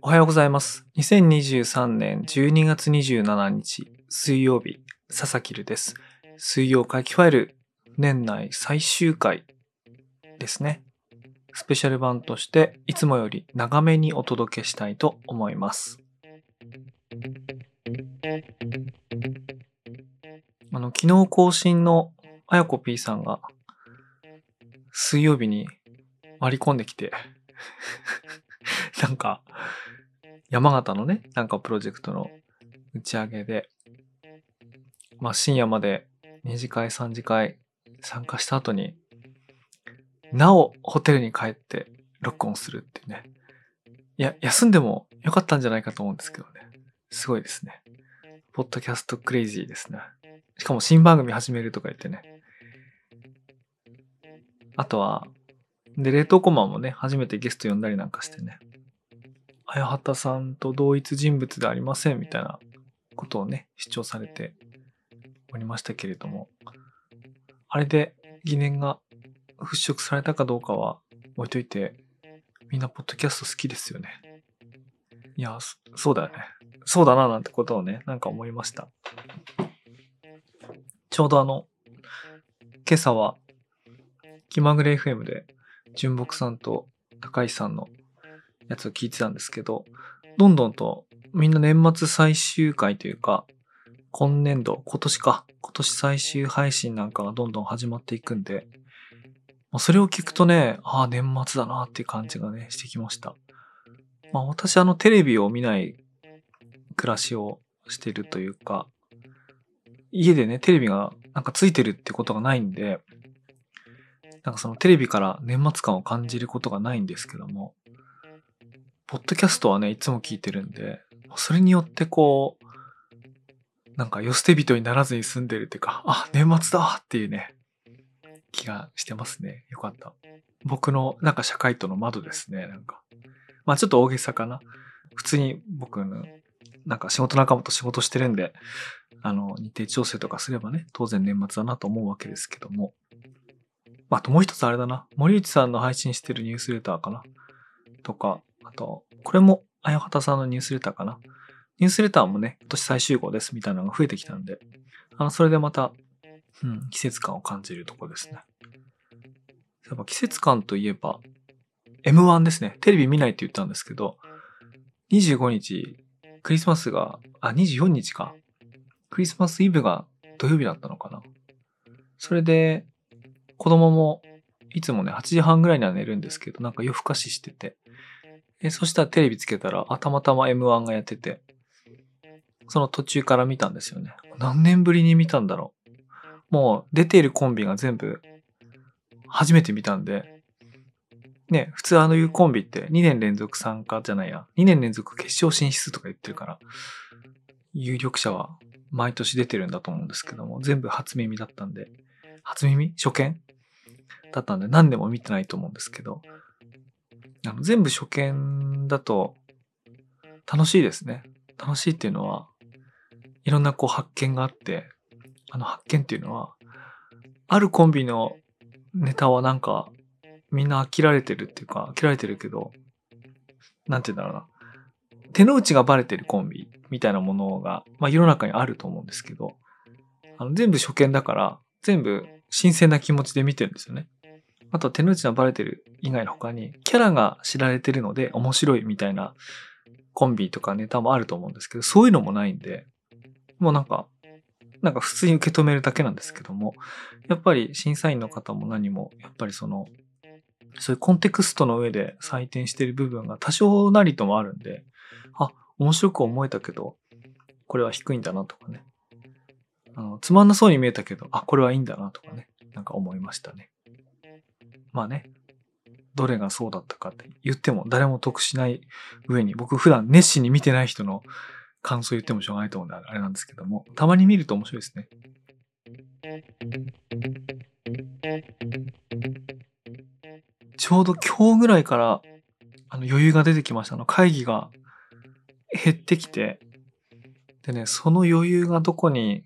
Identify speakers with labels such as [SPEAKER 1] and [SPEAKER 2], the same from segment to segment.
[SPEAKER 1] おはようございます。2023年12月27日水曜日、佐々木るです。水曜回帰ファイル年内最終回ですね。スペシャル版としていつもより長めにお届けしたいと思います。昨日更新のあやこ P さんが水曜日に割り込んできてなんか山形のね、なんかプロジェクトの打ち上げで、まあ深夜まで2次会3次会参加した後に、なおホテルに帰って録音するっていうね。いや、休んでもよかったんじゃないかと思うんですけどね。すごいですね。ポッドキャストクレイジーですね。しかも新番組始めるとか言ってね。あとは、で、冷凍コマもね、初めてゲスト呼んだりなんかしてね。綾畑さんと同一人物でありませんみたいなことをね、主張されておりましたけれども、あれで疑念が払拭されたかどうかは置いといて、みんなポッドキャスト好きですよね。いや、そそうだよね。そうだななんてことをね、なんか思いました。ちょうどあの、今朝は気まぐれ FM で純木さんと高石さんのやつを聞いてたんですけど、どんどんとみんな年末最終回というか、今年度、今年か、今年最終配信なんかがどんどん始まっていくんで、それを聞くとね、ああ、年末だなっていう感じがね、してきました。まあ私あのテレビを見ない暮らしをしてるというか、家でね、テレビがなんかついてるってことがないんで、なんかそのテレビから年末感を感じることがないんですけども、ポッドキャストはね、いつも聞いてるんで、それによってこう、なんか、よ捨て人にならずに済んでるっていうか、あ、年末だっていうね、気がしてますね。よかった。僕の、なんか社会との窓ですね、なんか。まあちょっと大げさかな。普通に僕の、なんか仕事仲間と仕事してるんで、あの、日程調整とかすればね、当然年末だなと思うわけですけども。あともう一つあれだな。森内さんの配信してるニュースレターかな。とか、あと、これも、綾畑さんのニュースレターかな。ニュースレターもね、今年最終号ですみたいなのが増えてきたんで、あの、それでまた、うん、季節感を感じるところですね。やっぱ季節感といえば、M1 ですね。テレビ見ないって言ったんですけど、25日、クリスマスが、あ、24日か。クリスマスイブが土曜日だったのかな。それで、子供も、いつもね、8時半ぐらいには寝るんですけど、なんか夜更かししてて。えそしたらテレビつけたら、あ、たまたま M1 がやってて、その途中から見たんですよね。何年ぶりに見たんだろう。もう出ているコンビが全部初めて見たんで、ね、普通あのいうコンビって2年連続参加じゃないや、2年連続決勝進出とか言ってるから、有力者は毎年出てるんだと思うんですけども、全部初耳だったんで、初耳？初見？だったんで何でも見てないと思うんですけど、あの全部初見だと楽しいですね。楽しいっていうのは、いろんなこう発見があって、あの発見っていうのは、あるコンビのネタはなんか、みんな飽きられてるっていうか、飽きられてるけど、なんて言うんだろうな。手の内がバレてるコンビみたいなものが、まあ世の中にあると思うんですけど、あの全部初見だから、全部新鮮な気持ちで見てるんですよね。あと手の内がバレてる以外の他に、キャラが知られてるので面白いみたいなコンビとかネタもあると思うんですけど、そういうのもないんで、もうなんか、なんか普通に受け止めるだけなんですけども、やっぱり審査員の方も何も、やっぱりその、そういうコンテクストの上で採点してる部分が多少なりともあるんで、あ、面白く思えたけど、これは低いんだなとかね。あのつまんなそうに見えたけど、あ、これはいいんだなとかね。なんか思いましたね。まあね、どれがそうだったかって言っても誰も得しない上に、僕普段熱心に見てない人の感想言ってもしょうがないと思うんであれなんですけども、たまに見ると面白いですね。ちょうど今日ぐらいからあの余裕が出てきました。あの会議が減ってきて、でね、その余裕がどこに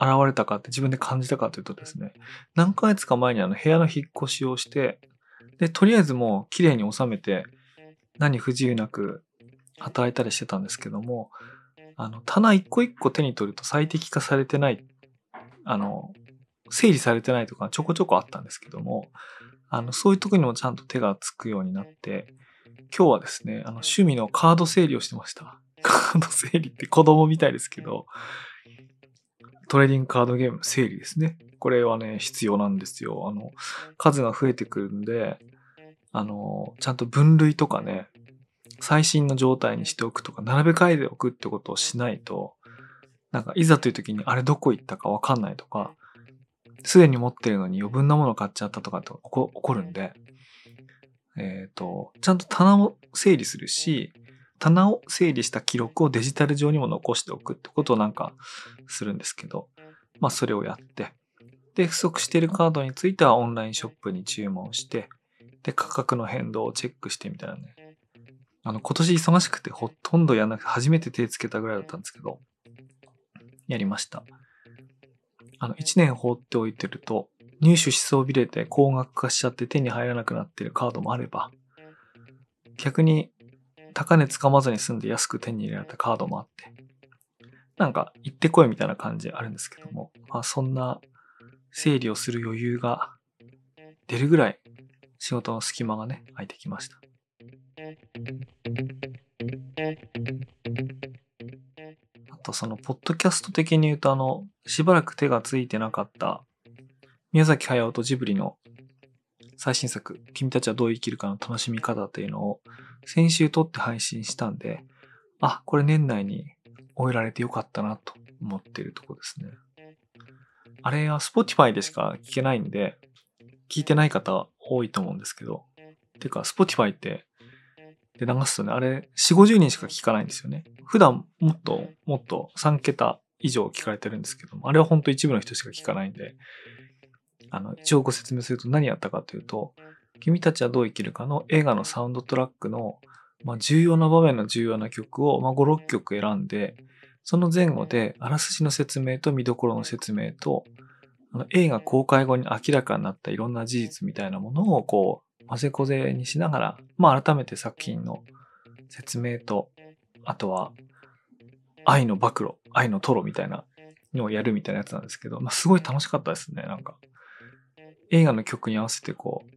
[SPEAKER 1] 現れたかって自分で感じたかというとですね、何ヶ月か前にあの部屋の引っ越しをして、で、とりあえずもう綺麗に収めて、何不自由なく働いたりしてたんですけども、あの、棚一個一個手に取ると最適化されてない、あの、整理されてないとかちょこちょこあったんですけども、あの、そういうとこにもちゃんと手がつくようになって、今日はですね、あの、趣味のカード整理をしてました。カード整理って子供みたいですけど、トレーディングカードゲームの整理ですね。これはね、必要なんですよ。あの、数が増えてくるんで、あの、ちゃんと分類とかね、最新の状態にしておくとか、並べ替えておくってことをしないと、なんかいざという時にあれどこ行ったかわかんないとか、すでに持ってるのに余分なもの買っちゃったとかって起こるんで、えっ、ー、と、ちゃんと棚を整理するし、棚を整理した記録をデジタル上にも残しておくってことをなんかするんですけど、まあそれをやって、で、不足しているカードについてはオンラインショップに注文して、で、価格の変動をチェックしてみたいなね、あの、今年忙しくてほとんどやんなくて初めて手つけたぐらいだったんですけど、やりました。あの、1年放っておいてると、入手しそびれて高額化しちゃって手に入らなくなってるカードもあれば、逆に高値つかまずに済んで安く手に入れられたカードもあって、なんか行ってこいみたいな感じあるんですけども、まあそんな整理をする余裕が出るぐらい仕事の隙間がね、空いてきました。その、ポッドキャスト的に言うと、あの、しばらく手がついてなかった、宮崎駿とジブリの最新作、君たちはどう生きるかの楽しみ方というのを、先週撮って配信したんで、あ、これ年内に終えられてよかったなと思ってるとこですね。あれは Spotify でしか聞けないんで、聞いてない方多いと思うんですけど、てか Spotify ってで流すとね、あれ、4、50人しか聞かないんですよね。普段もっと、もっと3桁以上聞かれてるんですけども、あれは本当一部の人しか聞かないんで、あの、一応ご説明すると何やったかというと、君たちはどう生きるかの映画のサウンドトラックの、まあ、重要な場面の重要な曲を、まあ、5、6曲選んで、その前後であらすじの説明と見どころの説明と、映画公開後に明らかになったいろんな事実みたいなものをこう混ぜこぜにしながら、まあ改めて作品の説明と、あとは愛の暴露、愛のトロみたいなのをやるみたいなやつなんですけど、まあすごい楽しかったですね、なんか。映画の曲に合わせてこう、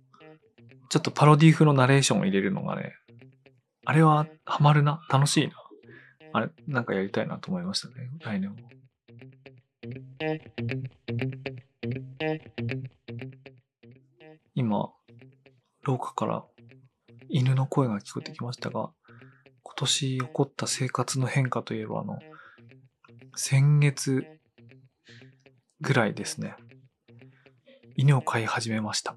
[SPEAKER 1] ちょっとパロディ風のナレーションを入れるのがね、あれはハマるな、楽しいな。あれ、なんかやりたいなと思いましたね、来年も。今、廊下から犬の声が聞こえてきましたが、年起こった生活の変化といえば、あの、先月ぐらいですね、犬を飼い始めました。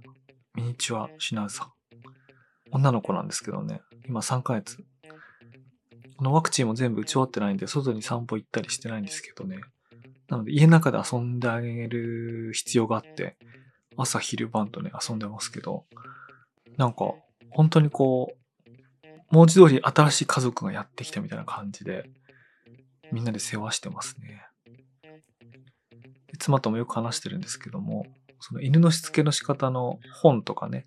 [SPEAKER 1] ミニチュアシナウザ。女の子なんですけどね、今3ヶ月。このワクチンも全部打ち終わってないんで、外に散歩行ったりしてないんですけどね。なので、家の中で遊んであげる必要があって、朝昼晩とね、遊んでますけど、なんか、本当にこう、文字通り新しい家族がやってきたみたいな感じで、みんなで世話してますね。妻ともよく話してるんですけども、その犬のしつけの仕方の本とかね、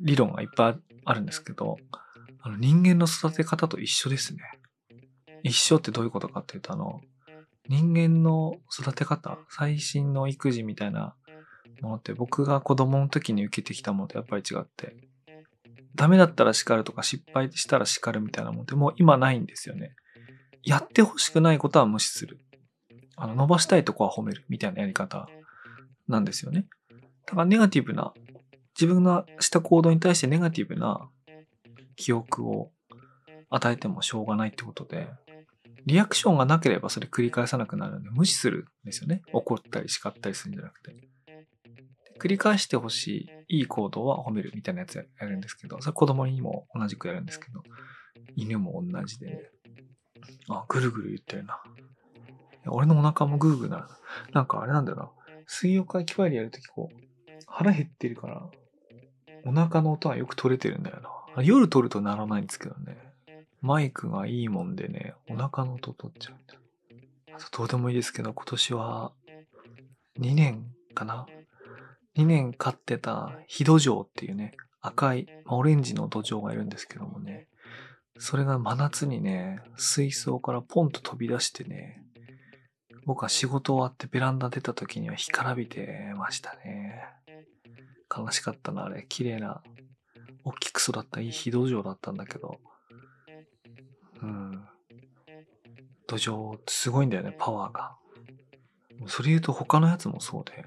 [SPEAKER 1] 理論がいっぱいあるんですけど、あの人間の育て方と一緒ですね。一緒ってどういうことかっていうと、あの、人間の育て方、最新の育児みたいなものって僕が子供の時に受けてきたものとやっぱり違って、ダメだったら叱るとか失敗したら叱るみたいなものっても今ないんですよね。やってほしくないことは無視する。あの、伸ばしたいとこは褒めるみたいなやり方なんですよね。だからネガティブな、自分がした行動に対してネガティブな記憶を与えてもしょうがないってことで、リアクションがなければそれ繰り返さなくなるんで無視するんですよね。怒ったり叱ったりするんじゃなくて。繰り返してほしいいい行動は褒めるみたいなやつやるんですけど、それ子供にも同じくやるんですけど、犬も同じで、ね、あ、ぐるぐる言ってるな。俺のお腹もグーグーなる。なんかあれなんだよな。水曜会機械でやるときこう、腹減ってるから、お腹の音はよく取れてるんだよな。夜取るとならないんですけどね。マイクがいいもんでね、お腹の音取っちゃうんだよ。どうでもいいですけど、今年は2年かな ?2 年飼ってたヒドジョウっていうね、赤い、オレンジの土壌がいるんですけどもね、それが真夏にね、水槽からポンと飛び出してね、僕は仕事終わってベランダ出た時には干からびてましたね。悲しかったな、あれ。綺麗な、大きく育ったいい非土壌だったんだけど。うん。土壌ってすごいんだよね、パワーが。それ言うと他のやつもそうで。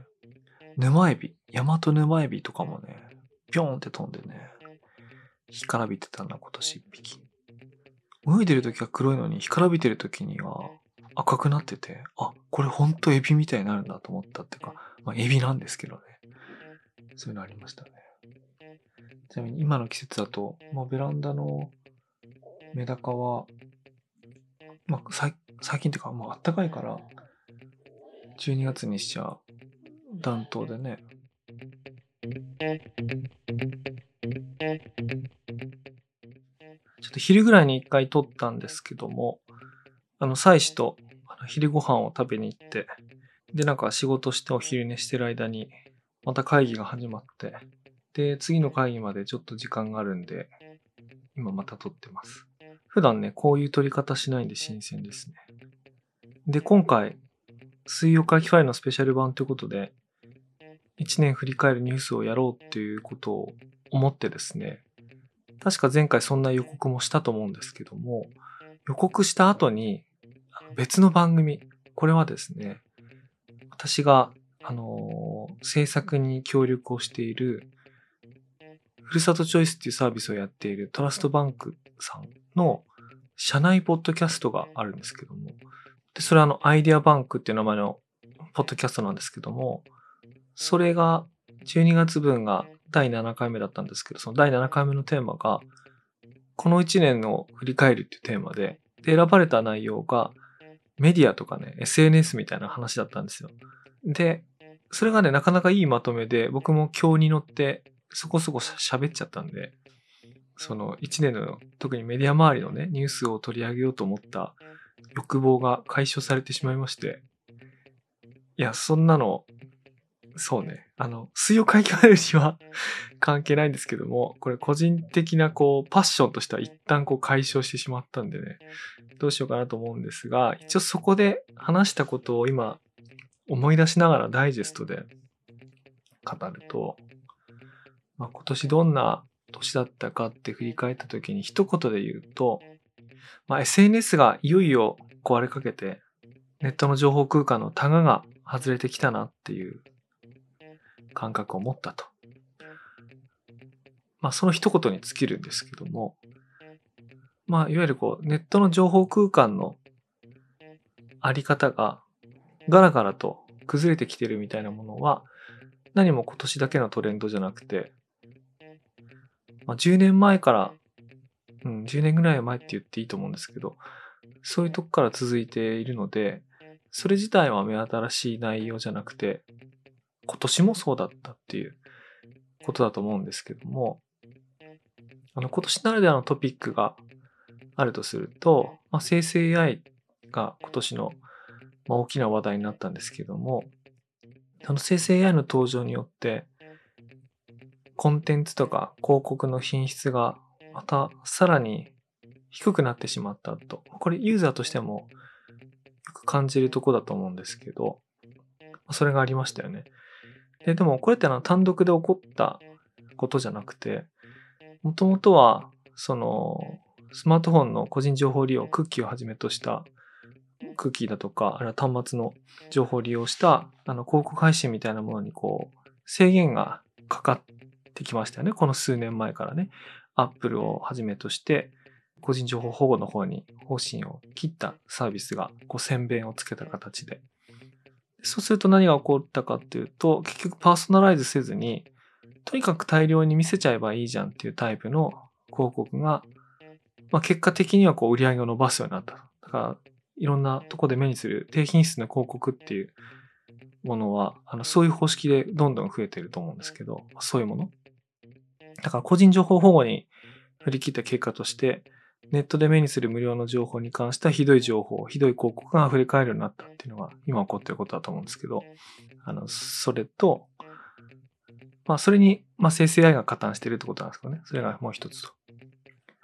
[SPEAKER 1] 沼エビ、ヤマト沼エビとかもね、ぴょんって飛んでね、干からびてたな、今年一匹。泳いでる時は黒いのに、干からびてる時には赤くなってて、あ、これほんとエビみたいになるんだと思ったっていうか、まあエビなんですけどね。そういうのありましたね。ちなみに今の季節だと、まあ、ベランダのメダカは、まあ、最近っていうか、もうあったかいから、12月にしちゃ暖冬でね。ちょっと昼ぐらいに一回撮ったんですけども、あの、妻子と昼ご飯を食べに行って、で、なんか仕事してお昼寝してる間に、また会議が始まって、で、次の会議までちょっと時間があるんで、今また撮ってます。普段ね、こういう撮り方しないんで新鮮ですね。で、今回、水曜会議ファイルのスペシャル版ということで、1年振り返るニュースをやろうっていうことを思ってですね、確か前回そんな予告もしたと思うんですけども、予告した後に別の番組、これはですね、私が、あのー、制作に協力をしている、ふるさとチョイスっていうサービスをやっているトラストバンクさんの社内ポッドキャストがあるんですけども、で、それはあの、アイデアバンクっていう名前のポッドキャストなんですけども、それが12月分が第7回目だったんですけど、その第7回目のテーマが、この1年を振り返るっていうテーマで、で、選ばれた内容が、メディアとかね、SNS みたいな話だったんですよ。で、それがね、なかなかいいまとめで、僕も今日に乗ってそこそこ喋っちゃったんで、その1年の特にメディア周りのね、ニュースを取り上げようと思った欲望が解消されてしまいまして、いや、そんなの、そうね、あの、水曜会議フには関係ないんですけども、これ個人的なこう、パッションとしては一旦こう解消してしまったんでね、どうしようかなと思うんですが、一応そこで話したことを今思い出しながらダイジェストで語ると、まあ、今年どんな年だったかって振り返った時に一言で言うと、まあ、SNS がいよいよ壊れかけて、ネットの情報空間のタガが外れてきたなっていう感覚を持ったと。まあ、その一言に尽きるんですけども、まあ、いわゆるこう、ネットの情報空間のあり方がガラガラと崩れてきてるみたいなものは、何も今年だけのトレンドじゃなくて、まあ、10年前から、うん、10年ぐらい前って言っていいと思うんですけど、そういうとこから続いているので、それ自体は目新しい内容じゃなくて、今年もそうだったっていうことだと思うんですけども、あの、今年ならではのトピックがあるとすると、まあ、生成 AI が今年の、まあ、大きな話題になったんですけども、あの生成 AI の登場によって、コンテンツとか広告の品質がまたさらに低くなってしまったと。これユーザーとしてもよく感じるとこだと思うんですけど、それがありましたよね。ででもこれってのは単独で起こったことじゃなくて、もともとはそのスマートフォンの個人情報利用、クッキーをはじめとしたクッキーだとか、あるいは端末の情報を利用したあの広告配信みたいなものにこう制限がかかってきましたよね。この数年前からね。アップルをはじめとして、個人情報保護の方に方針を切ったサービスがこう宣弁をつけた形で。そうすると何が起こったかっていうと、結局パーソナライズせずに、とにかく大量に見せちゃえばいいじゃんっていうタイプの広告がまあ、結果的にはこう売り上げを伸ばすようになった。だから、いろんなとこで目にする低品質な広告っていうものは、あのそういう方式でどんどん増えてると思うんですけど、そういうもの。だから個人情報保護に振り切った結果として、ネットで目にする無料の情報に関してはひどい情報、ひどい広告が溢れ返るようになったっていうのが今起こってることだと思うんですけど、あの、それと、まあ、それに、まあ、生成 AI が加担してるってことなんですかね。それがもう一つと。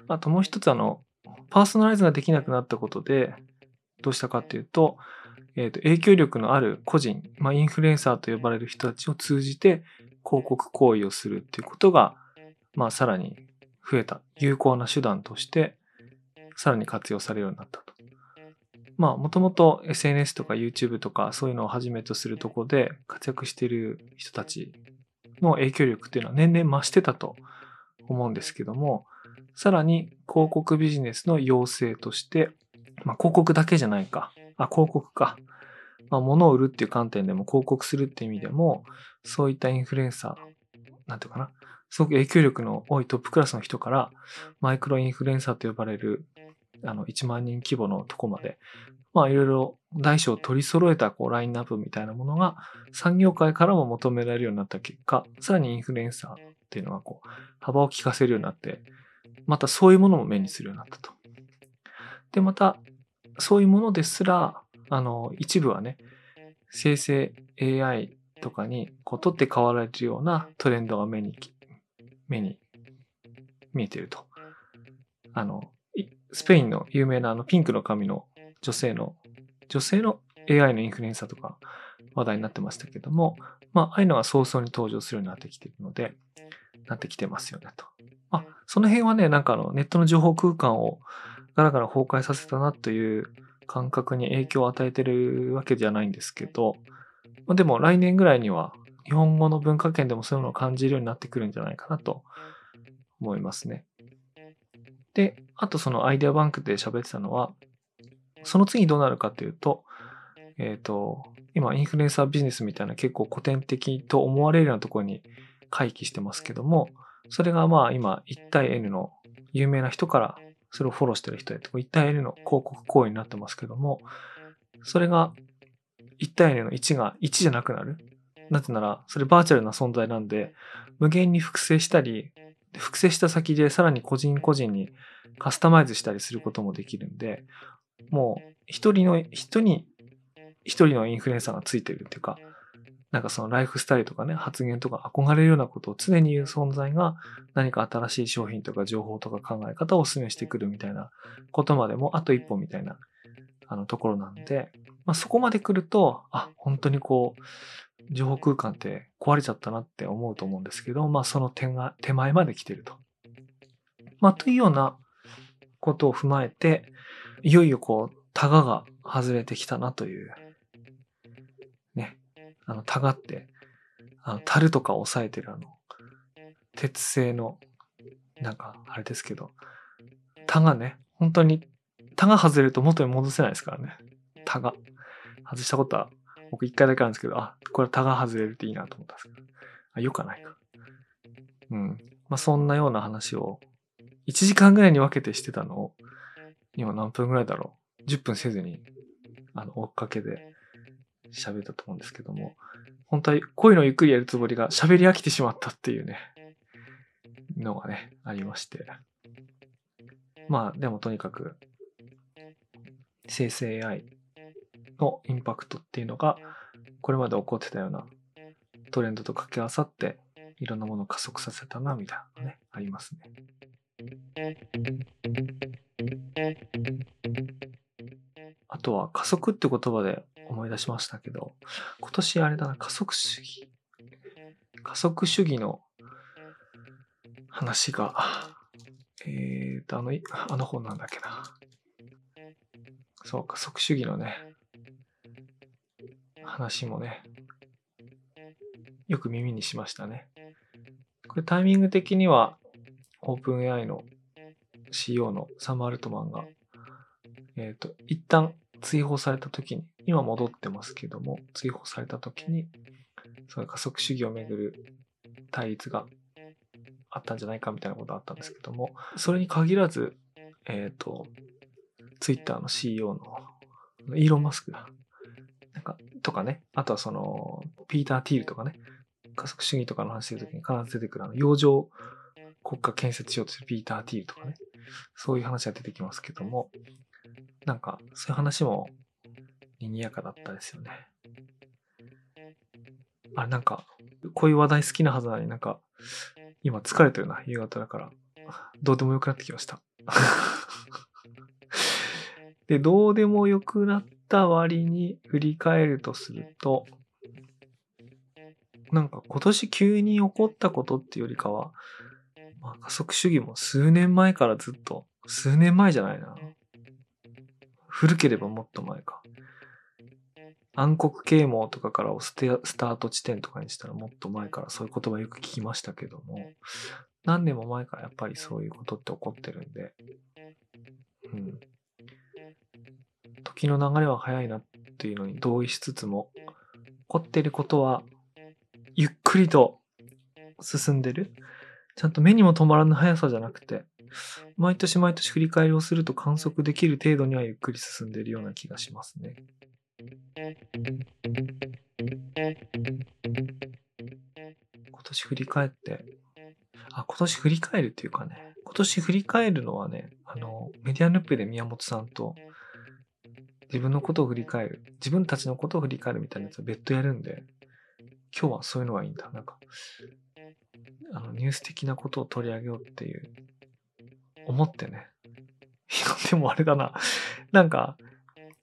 [SPEAKER 1] あともう一つ、あの、パーソナライズができなくなったことで、どうしたかっていうと、えっ、と、影響力のある個人、まあ、インフルエンサーと呼ばれる人たちを通じて広告行為をするっていうことが、まあ、さらに増えた、有効な手段として、さらに活用されるようになったと。まあ、もともと SNS とか YouTube とかそういうのをはじめとするとこで活躍している人たちの影響力っていうのは年々増してたと思うんですけども、さらに広告ビジネスの要請として、まあ、広告だけじゃないか。あ、広告か。まあ、物を売るっていう観点でも広告するっていう意味でも、そういったインフルエンサー、なんていうかな。すごく影響力の多いトップクラスの人から、マイクロインフルエンサーと呼ばれる、あの、1万人規模のとこまで、まあ、いろいろ大小取り揃えたこうラインナップみたいなものが産業界からも求められるようになった結果、さらにインフルエンサーっていうのがこう幅を利かせるようになって、またそういうものも目にするようになったと。で、また、そういうものですら、あの、一部はね、生成 AI とかにこう取って代わられるようなトレンドが目に、目に見えてると。あの、スペインの有名なあのピンクの髪の女性の、女性の AI のインフルエンサーとか話題になってましたけども、まあ、ああいうのが早々に登場するようになってきてるので、なってきてますよねと。まあ、その辺はね、なんかあのネットの情報空間をガラガラ崩壊させたなという感覚に影響を与えてるわけじゃないんですけど、ま、でも来年ぐらいには日本語の文化圏でもそういうのを感じるようになってくるんじゃないかなと思いますね。で、あとそのアイデアバンクで喋ってたのは、その次どうなるかっていうと、えっ、ー、と、今インフルエンサービジネスみたいな結構古典的と思われるようなところに回帰してますけども、それがまあ今1対 N の有名な人からそれをフォローしてる人へ1対 N の広告行為になってますけども、それが1対 N の1が1じゃなくなる。なぜなら、それバーチャルな存在なんで、無限に複製したり、複製した先でさらに個人個人にカスタマイズしたりすることもできるんで、もう一人の人に一人のインフルエンサーがついてるっていうか、なんかそのライフスタイルとかね、発言とか憧れるようなことを常に言う存在が何か新しい商品とか情報とか考え方をお勧めしてくるみたいなことまでもあと一歩みたいなあのところなんで、まあ、そこまで来ると、あ、本当にこう、情報空間って壊れちゃったなって思うと思うんですけど、まあその点が手前まで来てると。まあというようなことを踏まえて、いよいよこう、タガが外れてきたなという、ね、あの、タガって、あの、樽とか押さえてるあの、鉄製の、なんか、あれですけど、タガね、本当に、タガ外れると元に戻せないですからね。タガ。外したことは、僕一回だけあるんですけど、あ、これタガ外れるっていいなと思ったんですけど。あ、よかないか。うん。まあ、そんなような話を、1時間ぐらいに分けてしてたのを、今何分ぐらいだろう ?10 分せずに、あの、追っかけで喋ったと思うんですけども、本当は声のゆっくりやるつもりが喋り飽きてしまったっていうね、のがね、ありまして。まあ、でもとにかく、生成 AI のインパクトっていうのが、これまで起こってたようなトレンドと掛け合わさって、いろんなものを加速させたな、みたいなのね、ありますね。あとは加速って言葉で思い出しましたけど、今年あれだな、加速主義。加速主義の話が、えーと、あの、あの本なんだっけな。そう、加速主義のね、話もね、よく耳にしましたね。これタイミング的には、オープン AI の CEO のサム・アルトマンが、えっ、ー、と、一旦追放された時に、今戻ってますけども、追放された時に、その加速主義をめぐる対立があったんじゃないかみたいなことがあったんですけども、それに限らず、えっ、ー、と、ツイッターの CEO のイーロン・マスクが、とかね、あとはその、ピーター・ティールとかね、加速主義とかの話するときに必ず出てくるあの、洋上国家建設しようとするピーター・ティールとかね、そういう話が出てきますけども、なんか、そういう話も賑やかだったですよね。あれ、なんか、こういう話題好きなはずなのになんか、今疲れてるな、夕方だから。どうでもよくなってきました。で、どうでもよくなった割に振り返るとすると、なんか今年急に起こったことっていうよりかは、まあ、加速主義も数年前からずっと、数年前じゃないな。古ければもっと前か。暗黒啓蒙とかからをスタート地点とかにしたらもっと前からそういう言葉よく聞きましたけども、何年も前からやっぱりそういうことって起こってるんで、うん。時の流れは早いなっていうのに同意しつつも、起こってることはゆっくりと進んでる。ちゃんと目にも止まらぬ速さじゃなくて、毎年毎年振り返りをすると観測できる程度にはゆっくり進んでいるような気がしますね。今年振り返って、あ、今年振り返るっていうかね、今年振り返るのはね、あの、メディアヌッペで宮本さんと自分のことを振り返る、自分たちのことを振り返るみたいなやつは別途やるんで、今日はそういうのがいいんだ。なんか、あの、ニュース的なことを取り上げようっていう、思ってね。でもあれだな。なんか、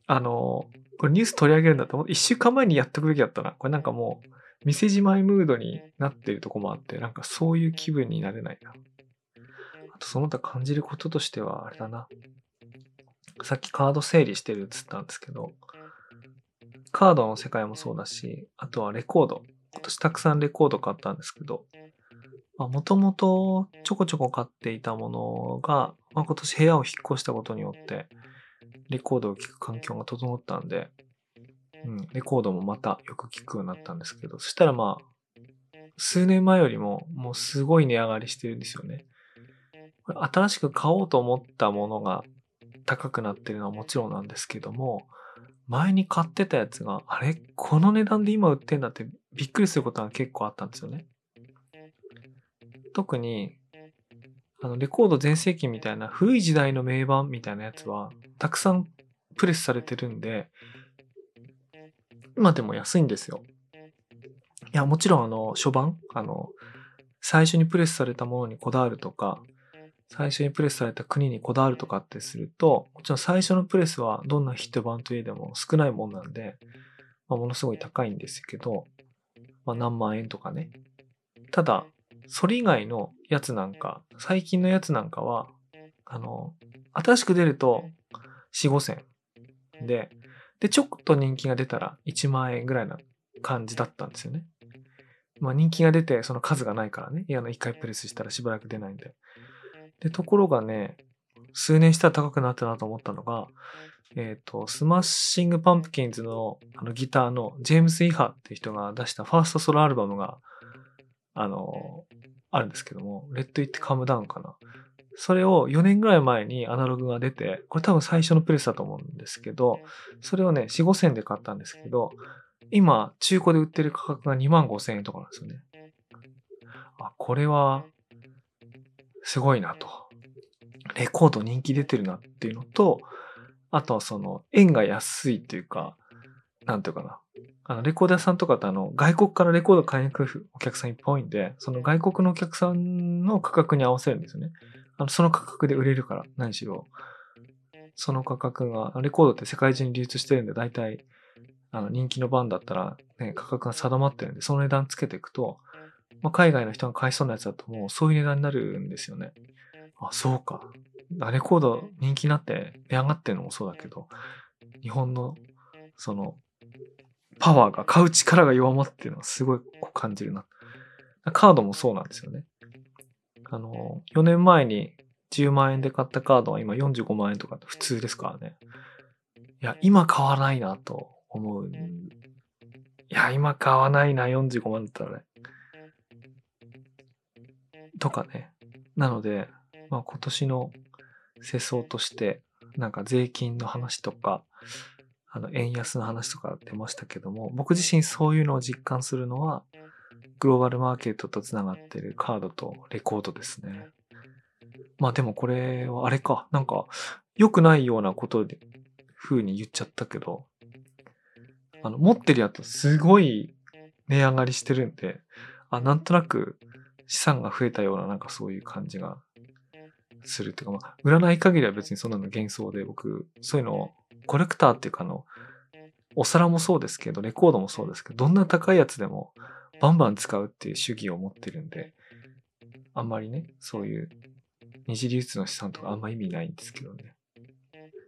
[SPEAKER 1] あの、これニュース取り上げるんだと、一週間前にやっとくべきだったな。これなんかもう、店じまいムードになってるとこもあって、なんかそういう気分になれないな。あとその他感じることとしては、あれだな。さっきカード整理してるっつったんですけど、カードの世界もそうだし、あとはレコード。今年たくさんレコード買ったんですけど、もともとちょこちょこ買っていたものが、まあ、今年部屋を引っ越したことによって、レコードを聴く環境が整ったんで、うん、レコードもまたよく聴くようになったんですけど、そしたらまあ、数年前よりももうすごい値上がりしてるんですよね。これ新しく買おうと思ったものが高くなってるのはもちろんなんですけども、前に買ってたやつが、あれこの値段で今売ってんだってびっくりすることが結構あったんですよね。特に、あの、レコード全盛期みたいな古い時代の名盤みたいなやつは、たくさんプレスされてるんで、今でも安いんですよ。いや、もちろんあの、初版あの、最初にプレスされたものにこだわるとか、最初にプレスされた国にこだわるとかってすると、もちろん最初のプレスはどんなヒット版といえども少ないもんなんで、まあ、ものすごい高いんですけど、まあ、何万円とかね。ただ、それ以外のやつなんか、最近のやつなんかは、あの、新しく出ると4、5千で、で、ちょっと人気が出たら1万円ぐらいな感じだったんですよね。まあ人気が出てその数がないからね。いや、一回プレスしたらしばらく出ないんで。で、ところがね、数年したら高くなったなと思ったのが、えっ、ー、と、スマッシングパンプキンズのあのギターのジェームス・イハっていう人が出したファーストソロアルバムが、あの、あるんですけども、 Let It Come Down かな。それを4年ぐらい前にアナログが出て、これ多分最初のプレスだと思うんですけど、それをね、4、5000で買ったんですけど、今、中古で売ってる価格が2万5千円とかなんですよね。あ、これはすごいなと。レコード人気出てるなっていうのと、あとはその、円が安いっていうか、なんていうかな。あの、レコード屋さんとかってあの、外国からレコード買いに来るお客さんいっぱい多いんで、その外国のお客さんの価格に合わせるんですよね。あの、その価格で売れるから、何しろ。その価格が、レコードって世界中に流通してるんで、大体、あの、人気の版だったら、ね、価格が定まってるんで、その値段つけていくと、まあ、海外の人が買いそうなやつだともうそういう値段になるんですよね。あ、そうか。レコード人気になって値上がってるのもそうだけど、日本のそのパワーが買う力が弱まってるのはすごい感じるな。カードもそうなんですよね。あの、4年前に10万円で買ったカードは今45万円とか普通ですからね。いや、今買わないなと思う。いや、今買わないな、45万だったらね。とかね。なので、まあ、今年の世相として、なんか税金の話とか、あの、円安の話とか出ましたけども、僕自身そういうのを実感するのは、グローバルマーケットとつながってるカードとレコードですね。まあでもこれはあれか。なんか、良くないようなことで、風に言っちゃったけど、あの、持ってるやつすごい値上がりしてるんで、あ、なんとなく資産が増えたようななんかそういう感じがするっていうか、まあ、占い限りは別にそんなの幻想で僕、そういうのをコレクターっていうかあの、お皿もそうですけど、レコードもそうですけど、どんな高いやつでもバンバン使うっていう主義を持ってるんで、あんまりね、そういう二次流通の資産とかあんま意味ないんですけどね。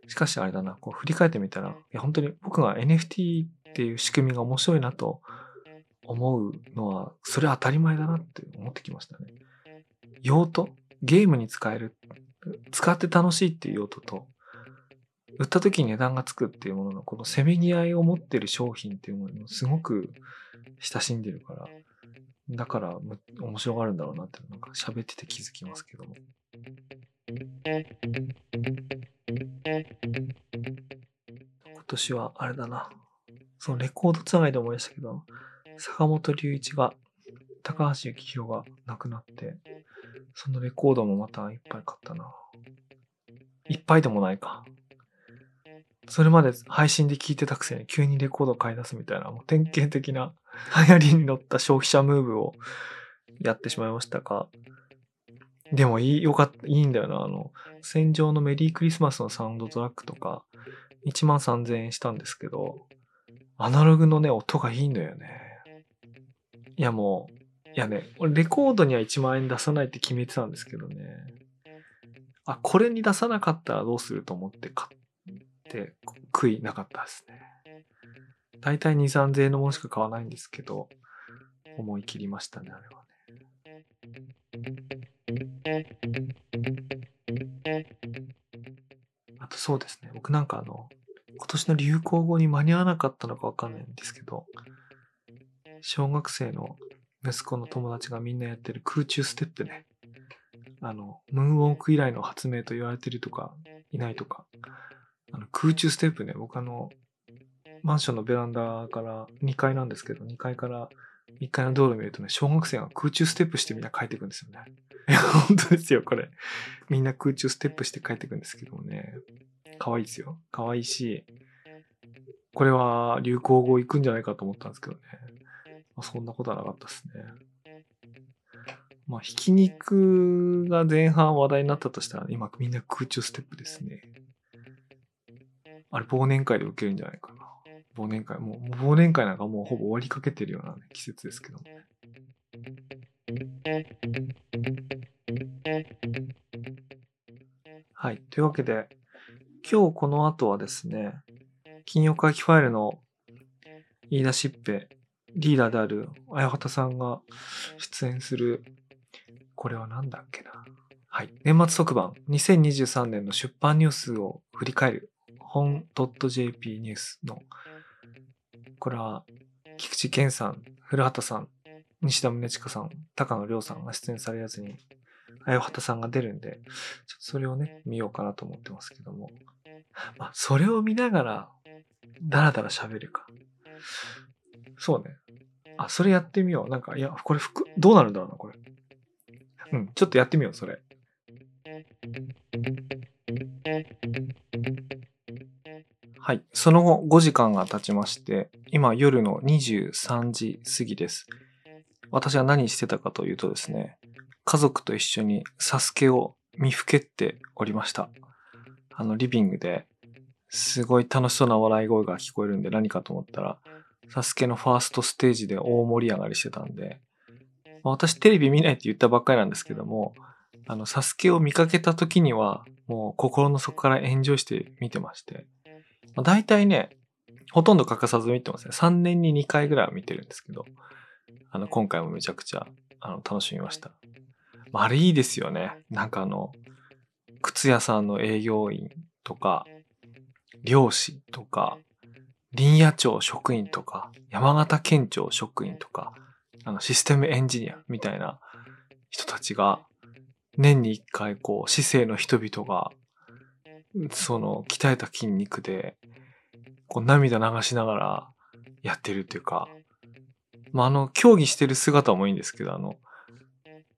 [SPEAKER 1] しかしあれだな、こう振り返ってみたら、いや本当に僕が NFT っていう仕組みが面白いなと思うのは、それは当たり前だなって思ってきましたね。用途ゲームに使える。使って楽しいっていう用途と、売った時に値段がつくっていうものの、このせめぎ合いを持ってる商品っていうものをすごく親しんでるから、だから面白がるんだろうなってなんか喋ってて気づきますけども。今年はあれだな。そのレコードつながりで思い出したけど、坂本龍一が高橋幸宏が亡くなって、そのレコードもまたいっぱい買ったな。いっぱいでもないか。それまで配信で聞いてたくせに急にレコード買い出すみたいな、もう典型的な流行りに乗った消費者ムーブをやってしまいましたか。でもいい、よかった、いいんだよな。あの、戦場のメリークリスマスのサウンドトラックとか、1万3000円したんですけど、アナログのね、音がいいんだよね。いやもう、いやね、俺レコードには1万円出さないって決めてたんですけどね。あ、これに出さなかったらどうすると思って買って悔いなかったですね。大体2、3000円のものしか買わないんですけど、思い切りましたね、あれはね。あとそうですね、僕なんかあの、今年の流行語に間に合わなかったのかわかんないんですけど、小学生の息子の友達がみんなやってる空中ステップね。あの、ムーンウォーク以来の発明と言われてるとか、いないとか。あの空中ステップね、僕あの、マンションのベランダから2階なんですけど、2階から1階の道路見るとね、小学生が空中ステップしてみんな帰ってくんですよね。本当ですよ、これ。みんな空中ステップして帰ってくんですけどもね。可愛いですよ。可愛いし、これは流行語行くんじゃないかと思ったんですけどね。まあ、そんなことはなかったですね。まあ、ひき肉が前半話題になったとしたら、今みんな空中ステップですね。あれ、忘年会で受けるんじゃないかな。忘年会、もう、忘年会なんかもうほぼ終わりかけてるような、ね、季節ですけども。はい。というわけで、今日この後はですね、金曜会議ファイルの言い出しっぺリーダーである綾畑さんが出演する、これは何だっけな。はい。年末特番、2023年の出版ニュースを振り返る、本 .jp ニュースの、これは、菊池健さん、古畑さん、西田宗近さん、高野亮さんが出演されるやつに、綾畑さんが出るんで、ちょっとそれをね、見ようかなと思ってますけども。まあ、それを見ながら、だらだら喋るか。そうね。あ、それやってみよう。なんか、いや、これ服、どうなるんだろうな、これ。うん、ちょっとやってみよう、それ。はい。その後、5時間が経ちまして、今夜の23時過ぎです。私は何してたかというとですね、家族と一緒にサスケを見ふけっておりました。あの、リビングですごい楽しそうな笑い声が聞こえるんで何かと思ったら、サスケのファーストステージで大盛り上がりしてたんで、まあ、私テレビ見ないって言ったばっかりなんですけども、あの、サスケを見かけた時には、もう心の底からエンジョイして見てまして、まあ、大体ね、ほとんど欠かさず見てますね。3年に2回ぐらいは見てるんですけど、あの、今回もめちゃくちゃ、あの、楽しみました。まあ、あれいいですよね。なんかあの、靴屋さんの営業員とか、漁師とか、林野庁職員とか、山形県庁職員とか、あの、システムエンジニアみたいな人たちが、年に一回、こう、市政の人々が、その、鍛えた筋肉で、こう、涙流しながらやってるっていうか、まあ、あの、競技してる姿もいいんですけど、あの、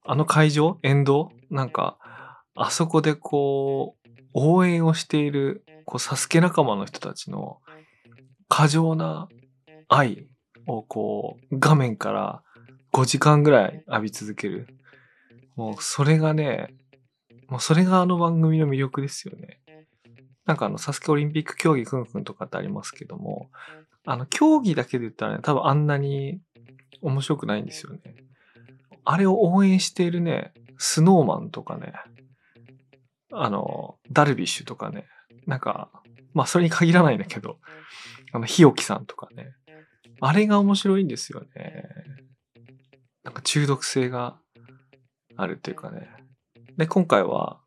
[SPEAKER 1] あの会場沿道なんか、あそこでこう、応援をしている、こう、サスケ仲間の人たちの過剰な愛をこう、画面から5時間ぐらい浴び続ける。もう、それがね、もうそれがあの番組の魅力ですよね。なんかあの、サスケオリンピック競技くんくんとかってありますけども、あの、競技だけで言ったらね、多分あんなに面白くないんですよね。あれを応援しているね、スノーマンとかね、あの、ダルビッシュとかね、なんか、まあそれに限らないんだけど、あの、日置さんとかね、あれが面白いんですよね。なんか中毒性があるっていうかね。で、今回は、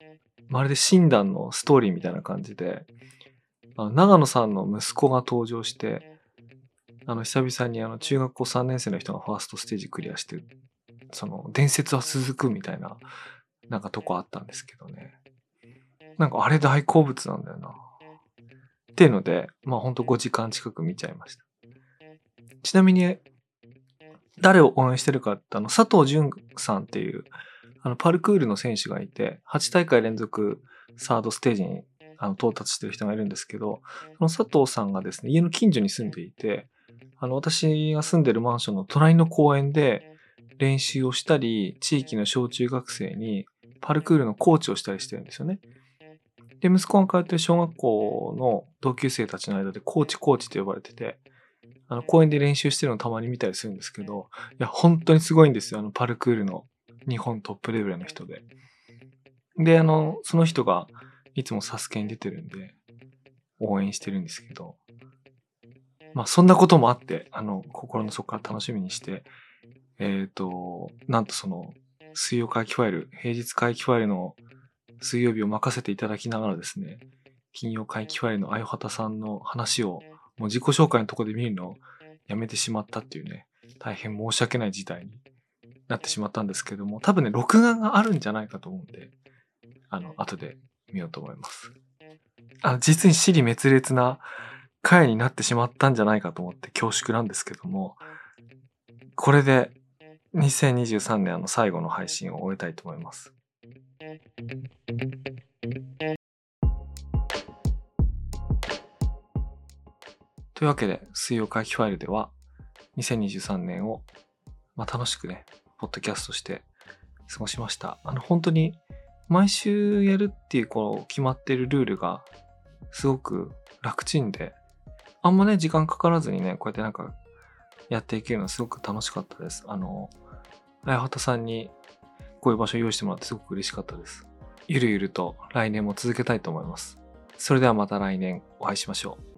[SPEAKER 1] まるで診断のストーリーみたいな感じで、あの長野さんの息子が登場して、あの、久々にあの、中学校3年生の人がファーストステージクリアして、その、伝説は続くみたいな、なんかとこあったんですけどね。なんかあれ大好物なんだよな。っていうので、まあほんと5時間近く見ちゃいました。ちなみに、誰を応援してるかって、あの、佐藤淳さんっていう、あの、パルクールの選手がいて、8大会連続サードステージにあの到達してる人がいるんですけど、その佐藤さんがですね、家の近所に住んでいて、あの、私が住んでるマンションの隣の公園で練習をしたり、地域の小中学生にパルクールのコーチをしたりしてるんですよね。で、息子が通ってる小学校の同級生たちの間でコーチコーチと呼ばれてて、あの、公園で練習してるのたまに見たりするんですけど、いや、本当にすごいんですよ。あの、パルクールの日本トップレベルの人で。で、あの、その人がいつもサスケに出てるんで、応援してるんですけど、まあ、そんなこともあって、あの、心の底から楽しみにして、えっ、ー、と、なんとその、水曜回帰ファイル、平日回帰ファイルの水曜日を任せていただきながらですね、金曜回帰ファイルのあよはたさんの話を、もう自己紹介のとこで見るのをやめてしまったっていうね、大変申し訳ない事態になってしまったんですけども、多分ね、録画があるんじゃないかと思うんで、あの、後で見ようと思います。あ、実に死に滅裂な回になってしまったんじゃないかと思って恐縮なんですけども、これで2023年の最後の配信を終えたいと思います。というわけで、水曜回帰ファイルでは、2023年を、まあ、楽しくね、ポッドキャストして過ごしました。あの、本当に、毎週やるっていう、こう、決まってるルールが、すごく楽ちんで、あんまね、時間かからずにね、こうやってなんか、やっていけるのすごく楽しかったです。あの、綾畑さんにこういう場所を用意してもらってすごく嬉しかったです。ゆるゆると来年も続けたいと思います。それではまた来年お会いしましょう。